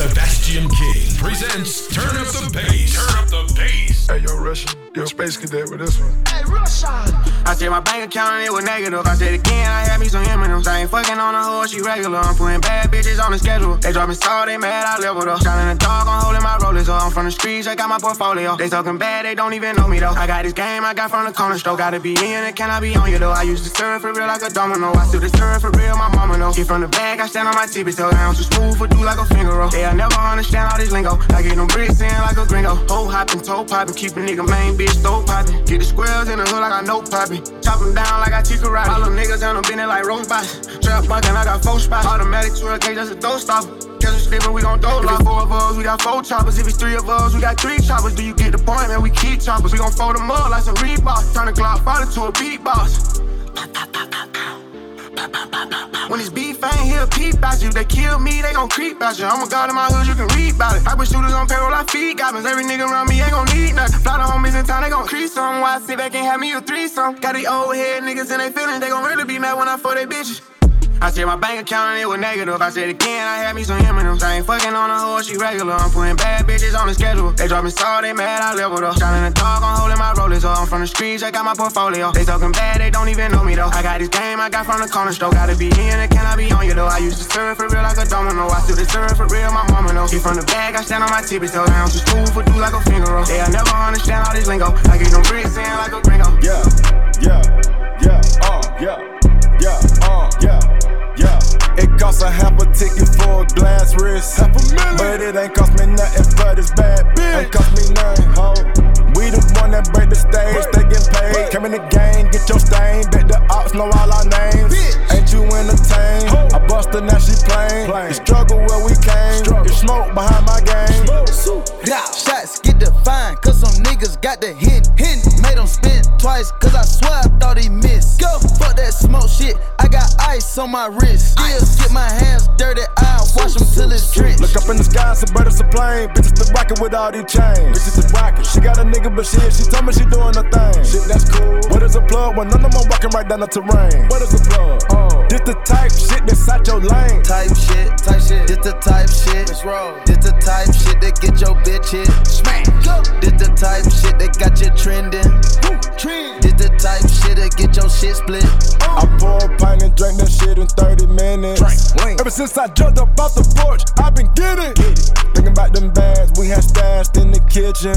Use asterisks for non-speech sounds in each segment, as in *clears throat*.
Sebastian King presents Turn Up the Bass. Turn Up the Bass. Hey, yo, Russian, yo, Space Cadet with this one. Hey, Russian. I said my bank account and it was negative. I said again, I had me some M&M's. I ain't fucking on a hoe, she regular. I'm putting bad bitches on the schedule. They dropping salt, they mad, I leveled up. Shining the dog, I'm holding my rollers up. I'm from the streets, I got my portfolio. They talking bad, they don't even know me though. I got this game, I got from the corner store. Gotta be in it, can I be on you though? I used to serve for real like a domino. I still serve for real, my mama know. She from the bag, I stand on my tippy so down too smooth for do like a finger roll. They'll never understand all this lingo. I get them bricks in like a gringo. Hoe hopping, toe popping, keep a nigga main bitch stove popping. Get the squares in the hood like I know popping. Chop them down like I teach karate. All them niggas on them bending like robots. Trap bucking, I got four spots. Automatic 12K, just a throw stopper. Catch us slipping, we gon' throw like four of us, we got four choppers. If it's three of us, we got three choppers. Do you get the point, man? We keep choppers. We gon' fold them up like some Reebok. Turn the Glock 5 to a beatbox. Ain't peep about you. They kill me, they gon' creep about you. I'm a god in my hood, you can read about it. I put shooters on payroll, I feed goblins. Every nigga around me ain't gon' need nothing. Fly the homies in town, they gon' crease some. Why I sit back and have me a threesome? Got these old head niggas and they feelings, they gon' really be mad when I fuck they bitches. I said my bank account and it was negative. I said again, I had me some M&M's. I ain't fucking on a hoe, she regular. I'm putting bad bitches on the schedule. They dropping salt, they mad, I leveled up. Shining the dog, I'm holding my rollers up. I'm from the streets, I got my portfolio. They talking bad, they don't even know me though. I got this game, I got from the corner store. Gotta be in it, can I be on you though? I used to serve for real like a domino. I still serve for real, my mama know. She from the bag, I stand on my tippy toe down. Too smooth for do like a finger roll. They'll never understand all this lingo. I get them bricks in like a gringo. Yeah, yeah, yeah, uh, yeah, yeah. It costs a half a ticket for a glass wrist. Half a million. But it ain't cost me nothing for this bad bitch. Ain't cost me nothing, ho. We the one that break the stage, they get paid. Come in the game, get your stain. Bet the ops know all our names. Ain't you entertained? I bust her, now she plain. The struggle where we came. It's smoke behind my game. Shots get defined, cause some niggas got the hint. hint. Made them spin twice, cause I swear on my wrist. Still get my hands dirty, I wash them till it's drenched. Look up in the sky, some bird is a plane. Bitches the rocket with all these chains. Bitches the rocket. She got a nigga, but shit, she told me she doing her thing. Shit, that's cool. What is a plug when none of them walking right down the terrain? What is a plug? Oh, this the type shit that's out your lane. Type shit, type shit. This the type shit. Let's roll. This the type shit that get your bitch hit. Smack. Go. This the type shit that got you trending. Trend. This the type shit that get your shit split. I pour a pint and drink that shit since I jumped up off the porch, I've been getting. Thinking about them bags we had stashed in the kitchen.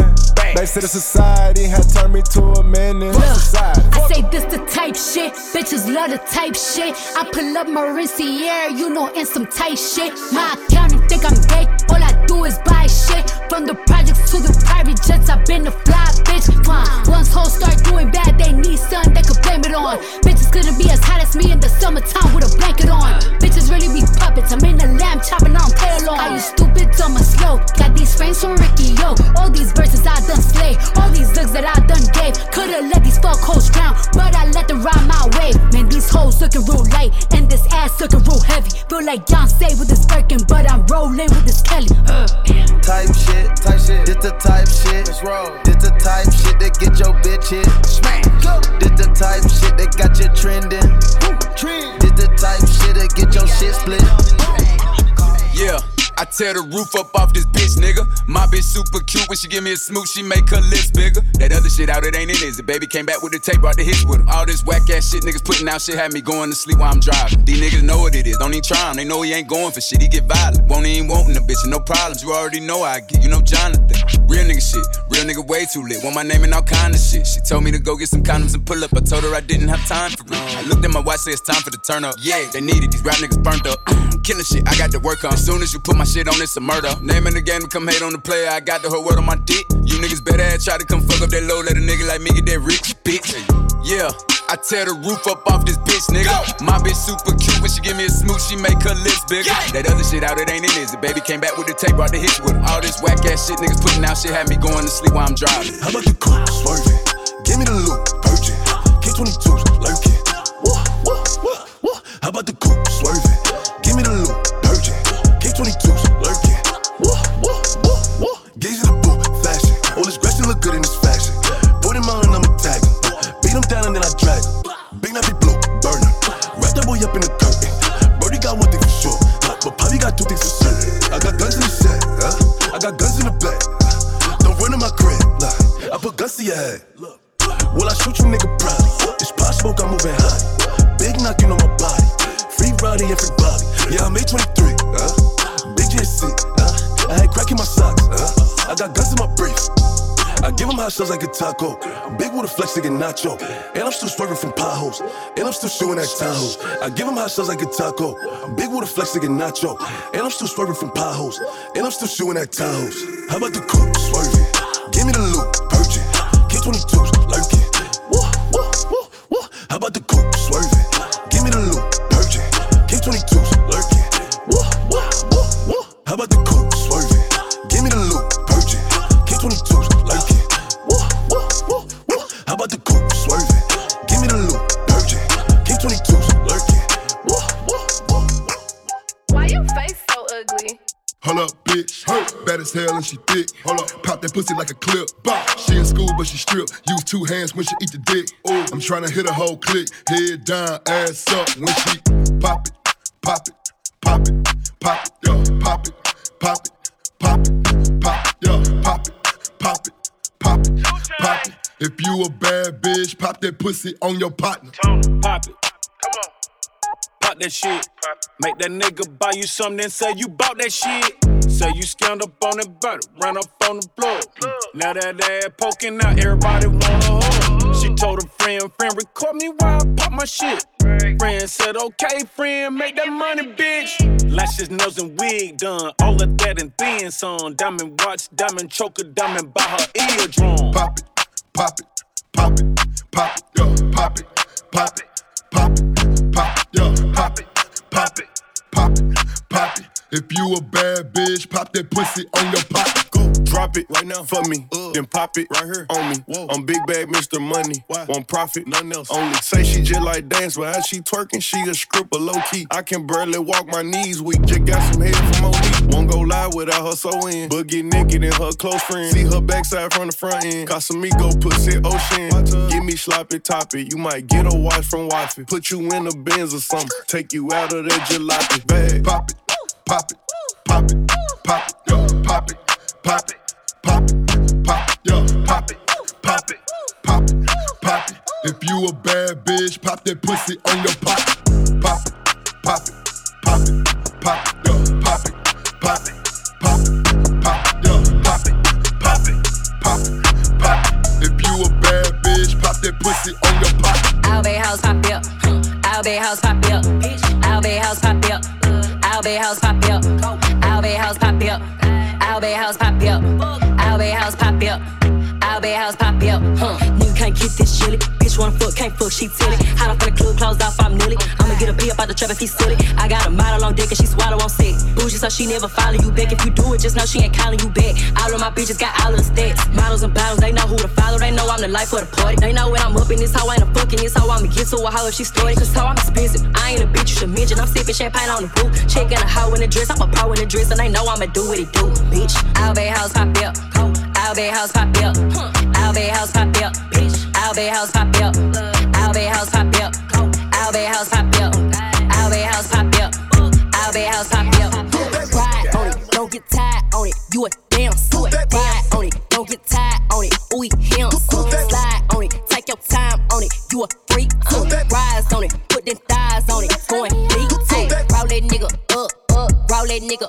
They said the society had turned me to a menace. Society. I say this the type shit, bitches love the type shit. I pull up Mauricio, you know, in some tight shit. My accountant think I'm gay, all I do is buy shit. From the projects to the private jets, I've been a fly bitch. Uh, once hoes start doing bad, they need something they could blame it on. Bitches couldn't be as hot as me in the summertime with a blanket on. Bitches really be puppets, I'm in the lamb chopping on tail on. Are you stupid, dumb, or slow? Got these frames from Ricky, yo. All these verses I done slay, all these looks that I done gave. Could've let these fuck hoes drown, but I let them ride my way. Man, these hoes looking real light, and this ass looking real heavy. Feel like Beyonce with this Birkin, but I'm rolling with this Kelly. Uh. Type shit, type shit. This the type shit. Let's roll. This the type shit that get your bitch hit. Smack. Go. This the type shit that got you trending. Trend. This the type shit that get your shit split. I tear the roof up off this bitch, nigga. My bitch super cute when she give me a smooch, she make her lips bigger. That other shit out, it ain't in, is it? Baby came back with the tape, brought the hits with him. All this whack ass shit niggas putting out shit had me going to sleep while I'm driving. These niggas know what it is, don't even try him. They know he ain't going for shit, he get violent. Won't even wantin' a bitch, and no problems. You already know I get, you know Jonathan. Real nigga shit, real nigga way too lit. Want my name and all kind of shit. She told me to go get some condoms and pull up. I told her I didn't have time for it. I looked at my watch, said it's time for the turn up. Yeah, they needed these rap niggas burnt up. *clears throat* Killing shit, I got to work on. As soon as you put my shit on, it's a murder. Name in the game come hate on the player. I got the whole world on my dick. You niggas better ass try to come fuck up that low. Let a nigga like me get that rich bitch. Yeah. I tear the roof up off this bitch, nigga. My bitch super cute when she give me a smooch, she make her lips bigger. That other shit out, it ain't in, is it? Baby came back with the tape, brought the hits with. All this whack ass shit niggas putting out shit had me going to sleep while I'm driving. How about the coupe swerving? Give me the loot, purging. K22s lurking. Shots like a taco. Big with a flex like a nacho. And I'm still swerving from potholes. And I'm still shooting at Tahoes. I give him hot like a taco. Big with a flex like a nacho. And I'm still swerving from potholes. And I'm still shooting at Tahoes. How about the coupe swerving? Give me the loot, purchase. K22s lurking. As hell and she thick. Hold up. Pop that pussy like a clip. She in school, but she strip. Use two hands when she eat the dick. Ooh. I'm tryna hit a whole click. Head down, ass up when she pop it, pop it, pop it, pop it, yeah. Pop it, pop it, pop it, pop it, yeah. Pop it, pop it, pop it, pop it. If you a bad bitch, pop that pussy on your partner. Pop it. Come on. Pop that shit. Make that nigga buy you something and say you bought that shit. Say you scammed up on the butter, ran up on the plug. Now that ass poking out, everybody wanna hug. She told a friend, friend, record me while I pop my shit. Friend said, okay, friend, make that money, bitch. Lashes, nails, and wig done. All of that and then some. Diamond watch, diamond choker, diamond by her eardrum. Pop it, pop it, pop it, pop it, yeah. Pop it, pop it, pop it, pop it, yeah. Pop it, pop it, pop it, pop it. If you a bad bitch, pop that pussy on your pocket. Go drop it right now for me, uh, then pop it right here on me. Whoa. I'm big bag Mr. Money, won't profit, nothing else. Only say she just like dance, but as she twerking, she a stripper low key. I can barely walk my knees weak, just got some head from OD. Won't go live without her so in, but get naked and her close friend. See her backside from the front end. Casamigo pussy ocean. Give me sloppy toppy, you might get a watch from Waffy. Put you in a Benz or something, take you out of that jalopy bag. Pop it, pop it, pop it, pop it, yeah. Pop it, pop it, pop it, pop it, yeah. Pop it, pop it, pop it, pop it. If you a bad bitch, pop that pussy on your pocket. Pop it, pop it, pop it, pop it, yeah. Pop it, pop it, pop it, pop it, yeah. Pop it, pop it, pop it, pop it. If you a bad bitch, pop that pussy on your pocket. I'll house pop up. I'll house pop up. I'll house pop up. I'll be house pop up. I'll be house pop up. I'll be house pop up. I'll be house pop up. I'll be house pop up. Huh. Can't get this chilly. Bitch wanna fuck, can't fuck, she tilly. Hot off in the club, closed off, I'm nilly. I'ma get a B up out the trap if he silly. I got a model on deck and she swallow on sick. Bougie, so she never follow you back. If you do it, just know she ain't calling you back. All of my bitches got all of the stats. Models and bottles, they know who to follow. They know I'm the life of the party. They know when I'm up in this hoe, I ain't a fucking this hoe. I'ma get to a hoe if she started. Cause how I'm expensive. I ain't a bitch, you should mention. I'm sipping champagne on the roof. Checking a hoe in the dress. I'm a pro in the dress, and they know I'ma do what it do, bitch. I'll be house pop up. Oh, I'll be house pop up. I'll be house pop up. Bitch. Be house pop up. Be house pop up. Be house pop up. Be house pop up. Be house pop up. Ride on it, don't get tired on it. You a damn suit. Ride on it, don't get tired on it. Ooh, him. Slide on it, take your time on it. You a freak. Uh, rise on it, put them thighs on it. Going deep. Roll that nigga up, up. Roll that nigga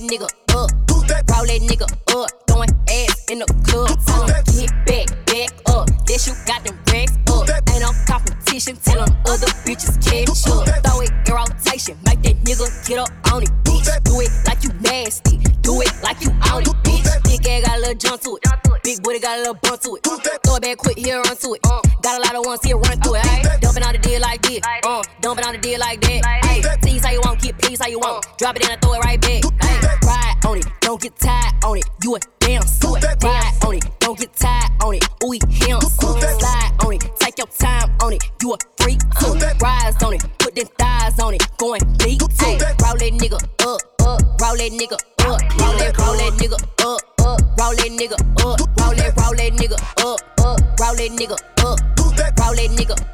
that nigga up. Roll that nigga up. Throwing ass in the club. Uh, get back, back up. This you got them racks up. Ain't no competition. Tell them other bitches catch up. Throw it in rotation. Make that nigga get up on it, bitch. Do it like you nasty. Do it like you on it, bitch. Big ass got a little jump to it. Big booty got a little bump to it. Throw it back quick, here run to it. Got a lot of ones here run through it. Dumping on the deal like this. Uh, dumping on the deal like that. Ay. Tease how you want, keep peace how you want. Drop it in and throw it right back. Ay. Ride on it, don't get tired on it. You a damn suit. Ride on it, don't get tired on it. Ooh, him. Slide on it, take your time on it. You a freak. Uh, rise on it, put them thighs on it. Going deep. Roll that nigga up, up. Roll that nigga up. Roll that, roll that nigga up, up. Roll that nigga up. Roll that, roll that nigga up, up. Roll that nigga up. Roll that nigga up.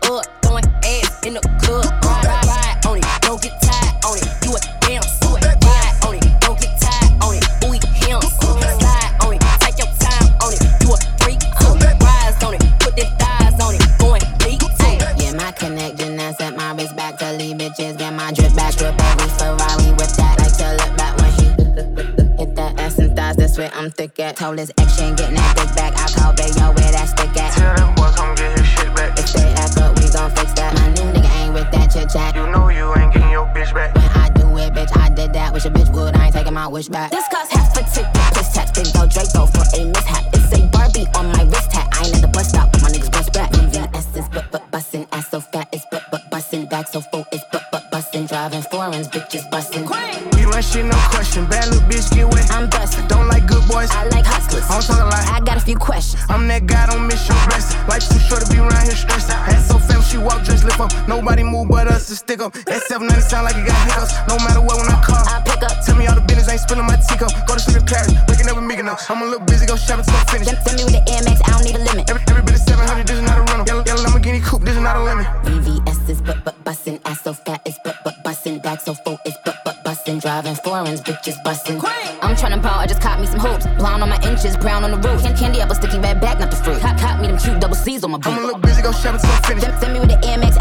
I'm thick at. Told his ex she ain't getting that big back. I call Bayo where that stick at. Tell them boys come get his shit back. If they act up, we gon' fix that. My new nigga ain't with that chit chat. You know you ain't getting your bitch back. When I do it, bitch, I did that. Wish a bitch would. I ain't taking my wish back. This cost half a ticket. This tax big go Draco for a mishap. It's a Barbie on my wrist hat. I ain't at the bus stop, but my niggas bust back. Mm, VVS is but but bustin', ass so fat it's but but bustin', back so full it's but but bustin', driving foreigns, bitches bustin'. We run shit, no question. Bad little bitch get wet. I'm bustin', Don't like good boys. I like hustlers. I'm talking like I got a few questions. I'm that guy, don't miss your rest. Life too short to be around here stressed. Ass so when she walk, dress lift up. Nobody move but us to stick up. That 790 sound like it got hiccups. No matter what, when I call, I pick up. Tell me all the business, ain't spilling my teacup. Go to sleep in Paris, waking up with me enough. I'm a little busy, go shopping till I'm finished. Send, send me with the AmEx, I don't need a limit. Every, every bit of 700, this is not a rental. Yellow, yellow Lamborghini coupe, this is not a lemon. VVS is but but bustin', ass so fat it's but but bustin', back so full it's but bustin', driving foreigns, bitches bustin'. I'm tryna ball, I just caught me some hoops. Blonde on my inches, brown on the roof. Can- Candy apple sticky red back, not the fruit. Caught, me them cute double C's on my I'm a little busy, go shopping till I'm finished. Send, send me with the AmEx,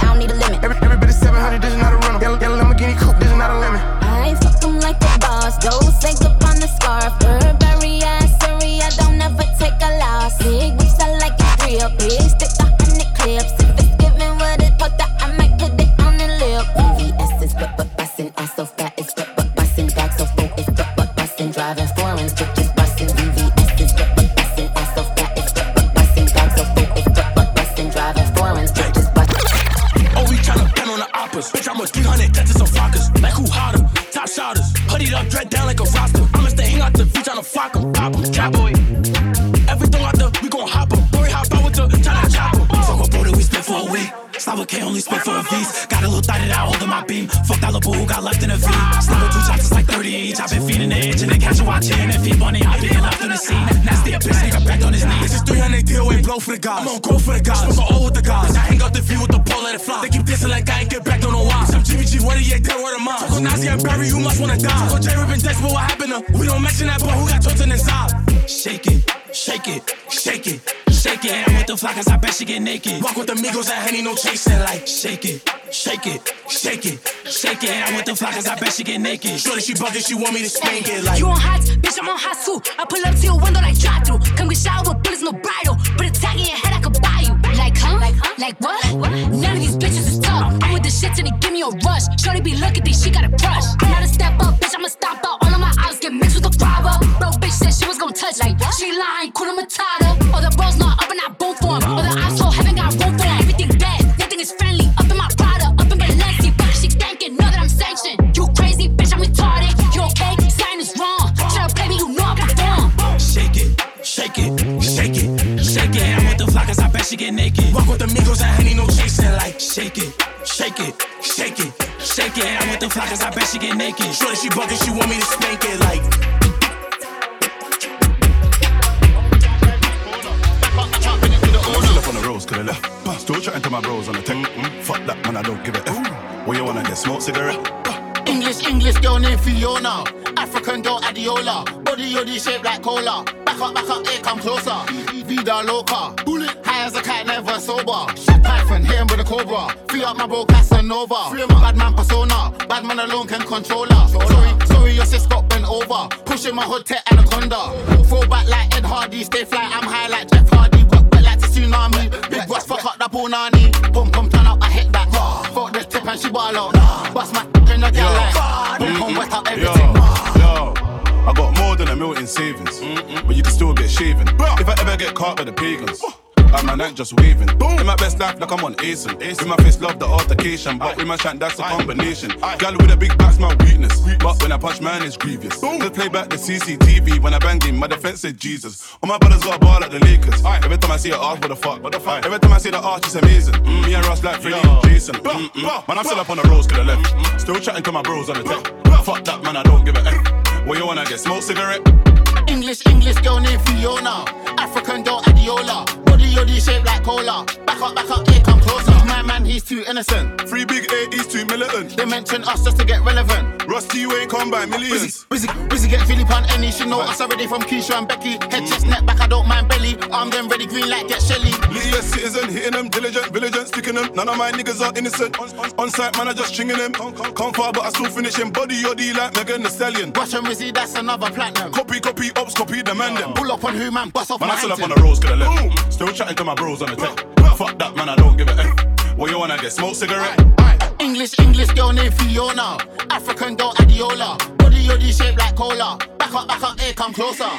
GBG, what yeah, dead word of mine. Talk Nazi and Barry, you must wanna die. On J Rip Dex, what happened to? We don't mention that, but who got tortured inside? Shake it, shake it, shake it. Shake it, I'm with the flock, cause I bet she get naked. Walk with the Migos and Henny, no chasing. Like, shake it, shake it, shake it, shake it. I'm with the flock, cause I bet she get naked. Shorty, she bugging, she want me to spank it. Like, You on hot, bitch, I'm on hot too. I pull up to your window like drive through. Come get shot with bullets, no bridle. Put a tag in your head, I could buy. Like, huh? Like, what? None of these bitches is tough. I'm with the shit till they give me a rush. Shorty be looking, think she got a brush. I'm not a step up, bitch, I'ma stop out. All of my eyes get mixed with the robber. Bro, bitch said she was gonna touch. Like, she lying, Kuna Matata. All the bros not up and I boom for 'em. All the asshole haven't got room for 'em. Everything bad, nothing is friendly. Up in my Prada, up in Balenci. But she thinking, know that I'm sanctioned. You crazy, bitch, I'm retarded. You okay? Sign is wrong. Should've played me, you know I got form. shake it, shake it, shake it, she get naked. Walk with the Migos and Henny, no chasing. Like, shake it, shake it, shake it, shake it. I'm with the flock, cause I bet she get naked. Shorty, she bugging, she want me to spank it. Like, Still up on the roads, could I left. Still chatting to my bros on the tech. Mm, fuck that, man, I don't give a F. What you wanna get? Smoke cigarette? English, English girl named Fiona. African girl Adiola. Body yoddy shaped like cola. Back up, back up, here come closer. Vida loca. Bullet. High as a cat, never sober. Shit Python, hit him with a cobra. Free up my bro Casanova. Free my bad man persona. Bad man alone can control her. Sorry, sorry, your sis got bent over. Pushing my hood tech anaconda. Fall back like Ed Hardy. Stay fly, I'm high like Jeff Hardy. Work back like the tsunami. Big boss, fuck up that punani. Boom, boom, turn up, I hit that. Fuck this tip and she ball out. Bust my in the girl like. Boom, come wet up everything. Yo. I got more mil in savings, but you can still get shaven. If I ever get caught by the pagans. I'm my night just waving. Boom. In my best life, like I'm on ace. With my face, love the altercation. But with my shank, that's a combination. Girl with a big back's my weakness. But when I punch, man, it's grievous. Just play back the CCTV. When I bang him, my defense said Jesus. All my brothers got a ball like the Lakers. Every time I see a arch, what the fuck? What the fuck? Every time I see the arch, it's amazing. Mm, me and Ross like Freddie and Jason. Mm, mm. Man, I'm still up on the roads to the left. Still chatting to my bros on the tech. Fuck that, man, I don't give a F. What you wanna get? Smoke cigarette? English, English girl named Fiona. African girl Adiola. Body yoddy shaped like cola. Back up, back up, here come closer. My man, he's too innocent. Three big A, he's too militant. They mention us just to get relevant. Rusty, you ain't come by millions. Wizzy, Wizzy get Philip on any. She know us already from Keisha and Becky. Head, chest, neck, back, I don't mind belly. Arm them ready, green light, get Shelly. Legal citizen, hitting them, diligent, vigilant, sticking them. None of my niggas are innocent. On, site, man, I just stringing them. Come far, but I still finish him. Body or D like Megan Thee Stallion. Rush and Wizzy, that's another platinum. Copy, copy, ops, copy, the man them. Pull up on who, man, bust off Man, my I still up on the roads, coulda left. Still chatting to my bros on the tech. Fuck that, man, I don't give a F. What you wanna get? Smoke cigarette? English, English girl named Fiona. African girl Adiola. Body yoddy shaped like cola. Back up, back up, hey, come closer.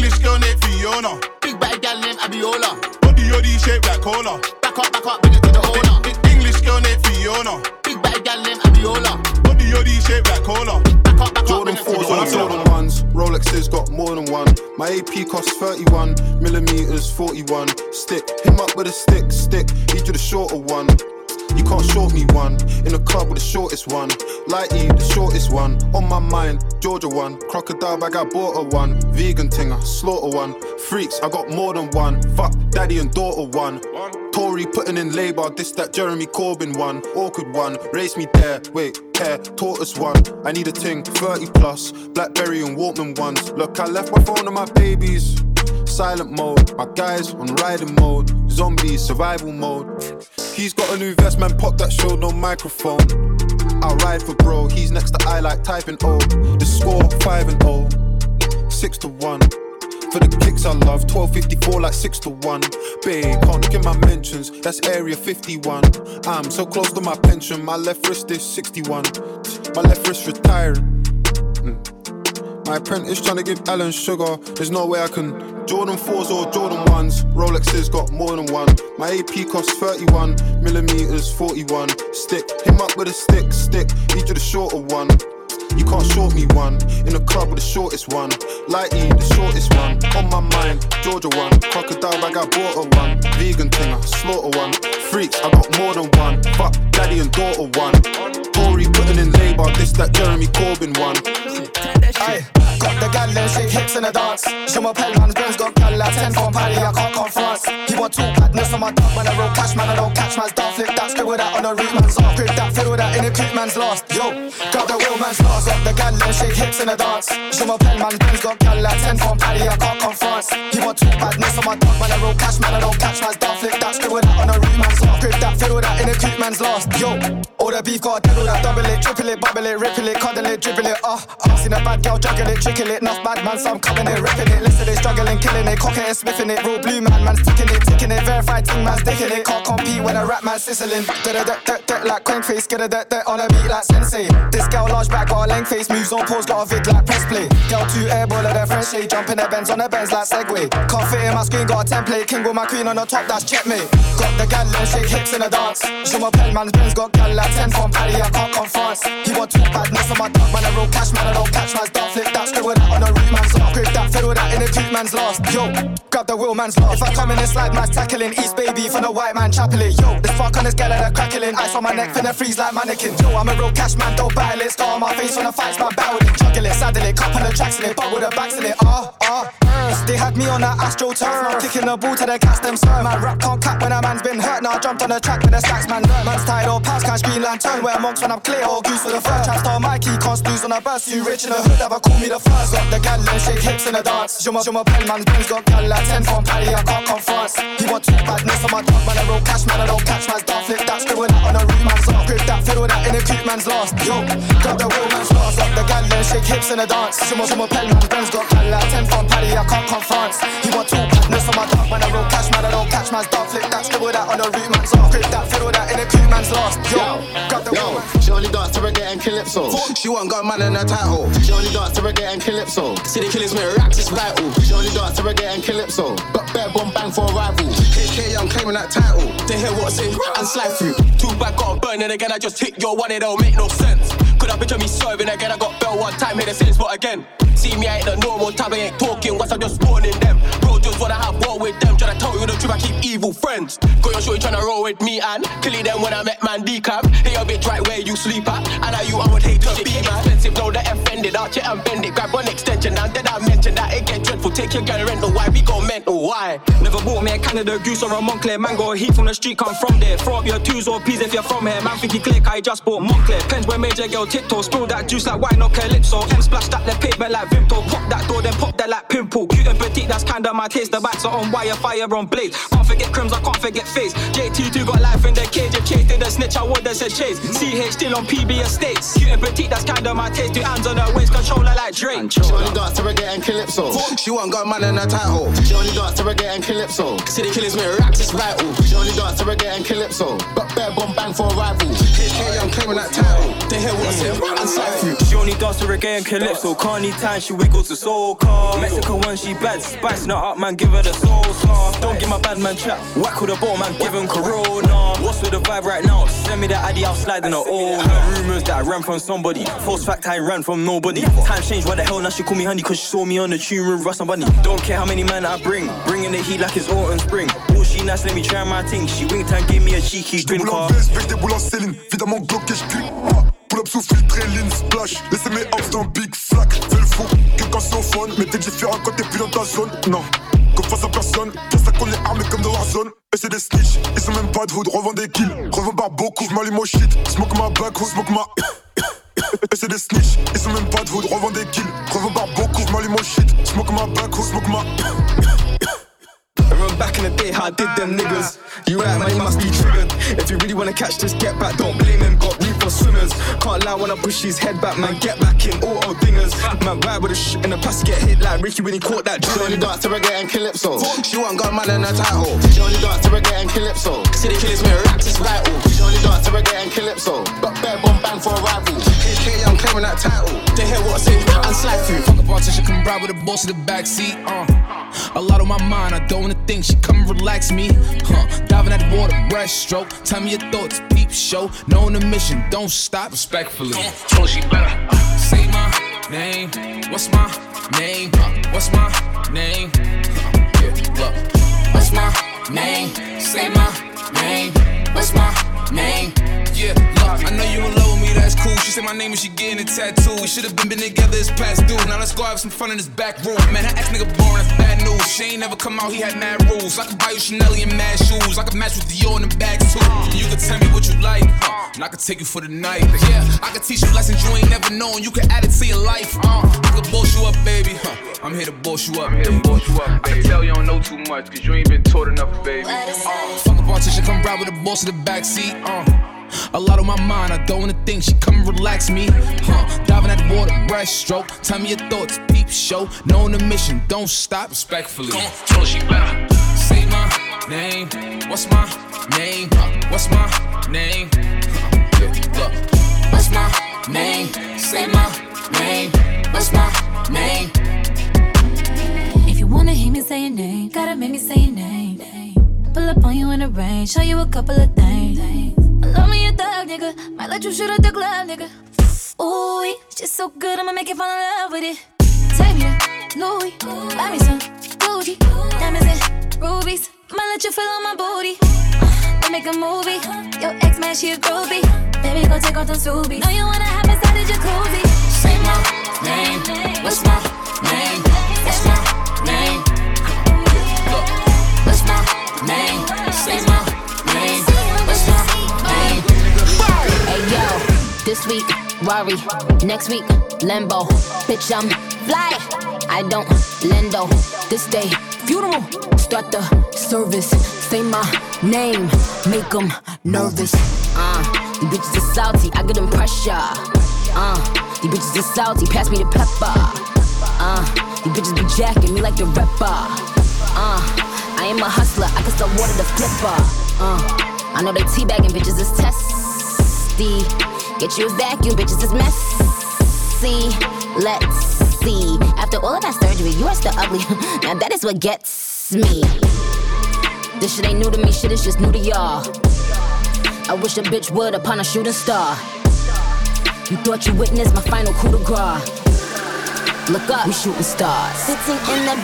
English girl named Fiona. Big bad gal named Abiola. Body yoddy shaped like cola. Back up, back up, bring it to the owner. English girl named Fiona. Big bad gal named Abiola. Body yoddy shaped like cola. Back up, back up, Jordan bring it to 4s the on owner. Jordan 1s. Rolexes got more than one. My AP costs 31. Millimeters 41. Stick. Him up with a stick. Stick. Need you the shorter one. You can't short me one. In the club with the shortest one. Lighty, the shortest one. On my mind, Georgia one. Crocodile bag, I bought a one. Vegan tinger, slaughter one. Freaks, I got more than one. Fuck, daddy and daughter one. Tory putting in labour, this that Jeremy Corbyn one. Awkward one, race me there. Wait, care, tortoise one. I need a ting, 30 plus. Blackberry and Walkman ones. Look, I left my phone on my babies. Silent mode, my guys on riding mode. Zombie survival mode. He's got a new vest, man. Pop that show, no microphone. I'll ride for bro. He's next to I like typing O. The score 5 and 0. 6 to 1. For the kicks I love, 1254 like 6 to 1. Babe, can't in my mentions, that's area 51. I'm so close to my pension, my left wrist is 61. My left wrist retiring. Mm. My apprentice trying to give Alan Sugar, there's no way I can. Jordan 4s or Jordan 1s, Rolexes got more than one. My AP costs 31, millimeters 41. Stick, him up with a stick, stick, need you the shorter one. You can't short me one. In the club with the shortest one. Lighty, the shortest one. On my mind, Georgia one. Crocodile bag, I bought a one. Vegan thing, I slaughter one. Freaks, I got more than one. Fuck, daddy and daughter one. Tory putting in labour, this that Jeremy Corbyn one. Aye, got the gal them shake hips in the dance. Je m'appelle man, Benz got gal like 10 from Paris, I can't come France. He want two badness on my dog, man, I roll cash, man, I don't catch man's dog. Flip that, scribble that on the root man's off. Grip that, fiddle that in the creep man's lost. Yo, got the real man's lost. Got the gal them shake hips in the dance. Je m'appelle man, Benz got gal like 10 from Paris, I can't come France. He want two badness on my dog, man, I roll cash, man, I don't catch man's creep man's lost. Yo, all the beef got diddle that, double it, triple it, bubble it, ripple it, cuddle it, dribble it, uh, uh. Seen a bad girl juggle it, trickle it, enough bad man, some coming it, ripping it. Listen, they struggling, killing it, cocking it, sniffing it. Real blue man, man's ticking it, ticking it. Verified ting man's dicking it. Can't compete when a rap man sizzling. Da da da da da like crank face, get a da da on a beat like sensei. This girl large back, got a length face, moves on pause, got a vid like press play. Girl two airball of their French shade, jumping their bends on their bends like Segway. Can't fit in my screen, got a template. King with my queen on the top, that's checkmate. Got the gal shake hips in the dance. Je m'appelle man's Benz got gal like 10 from Paris, I can't come France. He want two badness on my dog, man, I roll cash, man, I don't catch man's dog. Flip that, scribble that on the root man's off. Grip that, fiddle that in the creep man's lost. Yo, grab the wheel man's lost. If I come in this slide, man's tackling. East baby for the white man chapeling. Yo, this fuck on this gal that crackling. Ice on my neck, finna freeze like mannequin. Yo, I'm a real cash man, don't battle it. Scar on my face when I fight, man, battle it. Juggle it, saddle it, on the tracks in it, but with the backs in it. Ah, ah. They had me on that Astro turn. Now kicking the ball to the cast them sir. Man, rap can't cap when a man's been hurt. Now I jumped on the track with the stacks, man. Learn. Man's tied or pass, cash green lantern. Where monks when I'm clear or goose for the first. Trap star Mikey, can't lose on a burst. You rich in the hood, ever call me the first. Got the gal and shake hips in the dance. Je m'appelle man's Benz got gal like 10 from Paris, I can't come France. He want two badness on my dog, man. I roll cash, man. I don't catch man's dog. Flip that, scribble that on a root man's off. Grip that, fiddle that in the creep man's lost. Yo, got the real man's lost. Got the gal and shake hips in the dance. Je m'appelle man's Benz got gal like 10 from Paris, I can't come France. He want two badness on my dog, man. I roll cash, man. I don't catch man's dog. Flip that, scribble that on a root man's off. Grip that, fiddle that in the creep man's lost. Yo, got the man's She only dance to reggae and calypso. She want got man in her title. She only dance to reggae and calypso. See the killers make racks, it's vital. She only dance to reggae and calypso. But bear bomb bang for a rival. HK Young claiming that title. To hear what's in and slide through. Too bad, got a burn, and again I just hit your one, it don't make no sense. Could I picture me serving again? I got bell one time, hit the same spot again. See me, I ain't the normal type, I ain't talking once I'm just spawning them. Bro, just wanna have war with them, tryna tell you the truth, I keep evil friends. Got your shorty tryna roll with me and killing them when I met man decap. Hey, your bitch right where you sleep at, and now you I would hate to be that arch it and bend it, grab one extension, and then I mentioned that it get dreadful. Take your girl rental. Why we go mental? Why? Never bought me a Canada Goose or a Moncler mango. Heat from the street, come from there. Throw up your twos or peas if you're from here. Man, think you click, I just bought Moncler. Pens where major girl tiptoe. Spill that juice like wine or calypso. M splash that the pavement like Vimto. Pop that door, then pop that like pimple. Cute and petite, that's kinda my taste. The backs are on wire, fire on blade. Can't forget crims, I can't forget face. JT2 got life in the cage. If Chase did a snitch, I would have said Chase. CH still on PB estates. Cute and petite, that's kinda my taste. Two hands on her waist, controller like Drake. She only dance to reggae and calypso. She want got man in her title. She only dance to reggae and calypso. City killers with raps, it's vital. She only dance to reggae and calypso. But bare bomb bang for a rival. HK, I'm claiming that title. They hear what I say, and cypher. She dance to reggae and calypso. Can't need time, she wiggles to soul car. Mexico when she bad, spicing her up, man, give her the soul star. Don't give my bad man chat. Whack with a ball, man, give him corona. What's with the vibe right now? Send me the ID, I'll slide in her all. Her rumors that I ran from somebody. False fact, I ran from nobody. Time changed, what the hell? Now she call me honey, cause she saw me on the tune room, Russ and Bunny. Don't care how many men I bring. Bringing the heat like it's autumn spring. Oh, she nice, let me try my thing. She winked and gave me a cheeky grin car. avec des boules en Céline. Évidemment bloqué, je clique pas. Pull up sous filtré, lean splash. Laissez mes hops dans Big Flack. Fais le fou, quelqu'un c'est au fun. Mais t'es différent quand t'es plus dans ta zone. Non, comme face à personne. Ça qu'on est armé comme dans Warzone. Et c'est des snitch, ils sont même pas de hood. Revends des kills, revends par beaucoup. J'm'allume au shit. Smoke ma back, smoke ma. *coughs* Et c'est des snitch, ils sont même pas de hood. Revends des kills, revends par beaucoup. J'm'allume au shit. Smoke ma back, smoke ma. *coughs* Remember back in the day how I did them niggas. You right, man, you must be triggered. If you really wanna catch this, get back. Don't blame him, got for swimmers. Can't lie when I push his head back, man. Get back in auto dingers. Man, ride with a sh in the past, get hit like Ricky when he caught that She only dance to reggae and calypso. She want got man in her title. She only dance to reggae and calypso. City killers with raps, it's vital. She only dance to reggae and calypso. But bare bomb bang for a rival. HK, I'm claiming that title. They hear what I say, and slide through. Fuck a politician, come ride with the boss in the backseat. Uh. A lot on my mind, I don't wanna think. She come and relax me. Huh. Diving at the water, breaststroke. Tell me your thoughts, peep show. Knowing the mission, don't stop. Respectfully. Told she better. Uh, say my name. What's my name? Uh, what's my name? Uh, yeah, look. What's my name? Say my name. What's my name? Yeah, look, I know you in love with that's cool. She said my name and she getting a tattoo. We should have been, been together, it's past due. Now let's go have some fun in this back room. Man, her ex nigga boring, that's bad news. She ain't never come out, he had mad rules. I could buy you Chanel and mad shoes. I could match with Dior in the back too. You could tell me what you like, uh, and I could take you for the night. Yeah, I could teach you lessons you ain't never known. You could add it to your life. Uh, I could boss you up, baby. Huh. I'm here to boss you up. I'm here to boss you up, baby. I can tell you don't know too much, cause you ain't been taught enough, baby. Uh, fuck a politician, come ride with the boss in the backseat. Uh. A lot on my mind, I don't wanna think. She come and relax me. Huh. Diving at the water, breaststroke. Tell me your thoughts, peep show. Knowing the mission, don't stop. Respectfully. Told she better. Say my name. What's my name? What's my name? Look. What's my name? Say my name. What's my name? If you wanna hear me say your name, gotta make me say your name. Pull up on you in the rain, show you a couple of things. Nigga. You shoot at the club, nigga. Ooh, she's so good, I'ma make you fall in love with it. Take me to Louis, buy me some Gucci, diamonds and rubies. Might let you feel on my booty. We make a movie. Your ex man, she a groovy. Baby, go take off the Subies. Know you wanna have inside the jacuzzi. Say my name. What's my name? What's my name? What's my name? Say my this week, Rari. Next week, Lambo. Bitch, I'm fly. I don't lendo. This day, funeral. Start the service. Say my name. Make them nervous. Uh, these bitches are salty. I get them pressure. Uh, these bitches are salty. Pass me the pepper. Uh, these bitches be jacking me like the rapper. Uh, I am a hustler. I can sell water to flipper. Uh, I know they teabagging bitches is testy. Get you a vacuum, bitches is messy. Let's see. After all of that surgery, you are still ugly. *laughs* now that is what gets me. This shit ain't new to me, shit is just new to y'all. I wish a bitch would upon a shooting star. You thought you witnessed my final coup de grace. Look up, we shooting stars. Sitting in the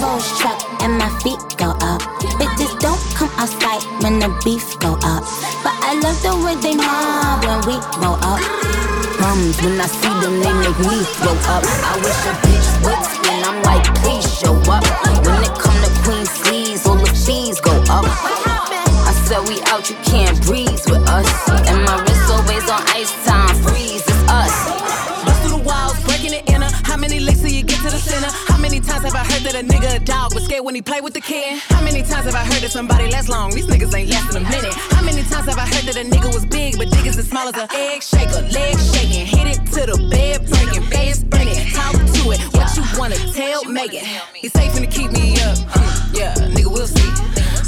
Rolls truck and my feet go up. Bitches don't come outside when the beef go up. But I love the way they mob when we go up. Bums, when I see them, they make me throw up. I wish a bitch would, and I'm like, please show up. When it come to Queen C's, all the cheese go up. I said we out, you can't breathe with us. And my wrist always on ice time, freeze, it's us. Bust through the walls, breaking in. How many licks till you get to the center? How many times have I heard that a nigga a dog was scared when he played with the kid? Times have I heard that somebody lasts long? These niggas ain't lasting a minute. How many times have I heard that a nigga was big, but niggas as small as a egg shaker, leg shaking, hit it to the bed breaking, bed spinning, talk to it. What you wanna tell, make it. He's safe to keep me up. Hmm, yeah, nigga, we'll see.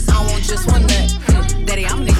I want just one nut. Hmm, Daddy, I'm nigga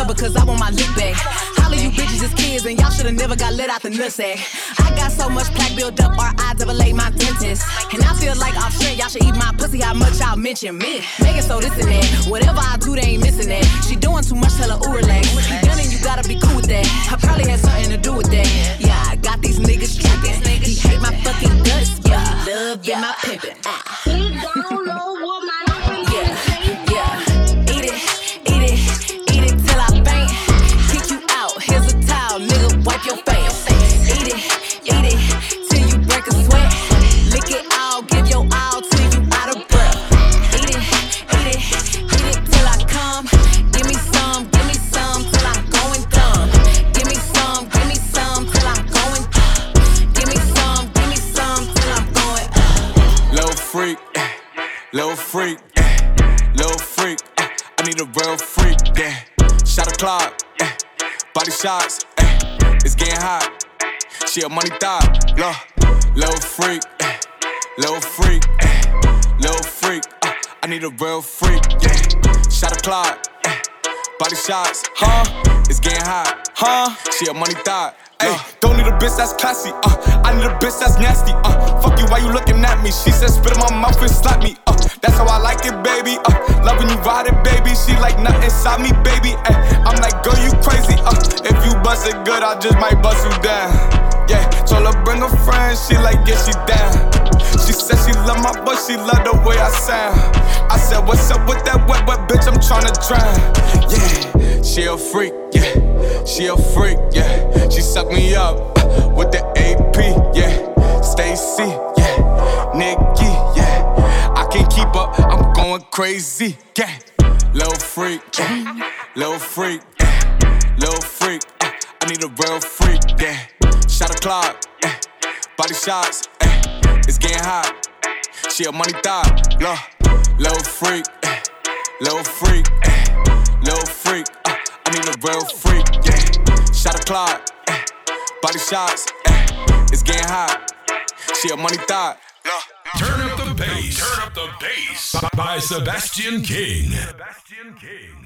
up because I want my lick back. All of you bitches is kids, and y'all should've never got let out the nutsack. I got so much plaque built up, or I double A my dentist. And I feel like I'm shit, y'all should eat my pussy, how much y'all mention me. Making so this and that. Whatever I do, they ain't missing that. She doing too much, tell her, ooh, relax. You done and you gotta be cool with that. I probably had something to do with that. Yeah, I got these niggas tripping. He hate my fucking guts, yeah. He love, yeah, my pimpin'. Ah. Freak, eh, little freak. eh, I need a real freak, yeah. Shot a clock, eh, body shots, eh, it's getting hot. She a money thot, look, little freak, eh, little freak, eh, little freak. uh, I need a real freak, yeah. Shot a clock, eh, body shots, huh? It's getting hot, huh? She a money thot. Ay, don't need a bitch that's classy, uh. I need a bitch that's nasty, uh. Fuck you, why you looking at me? She said spit in my mouth and slap me, uh. That's how I like it, baby, uh. Loving you ride it, baby. She like nothing inside me, baby. Ay, I'm like, girl, you crazy, uh. If you bust it good, I just might bust you down. Yeah, told her bring a friend, she like, yeah, she down. She said she love my voice, she love the way I sound. I said, what's up with that wet, wet bitch? I'm tryna drown. Yeah, she a freak, yeah. She a freak, yeah. She suck me up uh, with the AP, yeah. Stacy, yeah. Nikki, yeah. I can't keep up, I'm going crazy, yeah. Little freak, yeah. Little freak, yeah. Little freak, uh, I need a real freak, yeah. Shot a clock, yeah. Body shots, yeah. It's getting hot. She a money thot, look. Little freak, yeah. Little freak, yeah. Little freak, uh, I need a real freak, yeah. Shot a clock, eh. body shots, eh. it's getting hot. She a money thot. Turn up bass. Turn up the bass by Sebastian King. Sebastian King.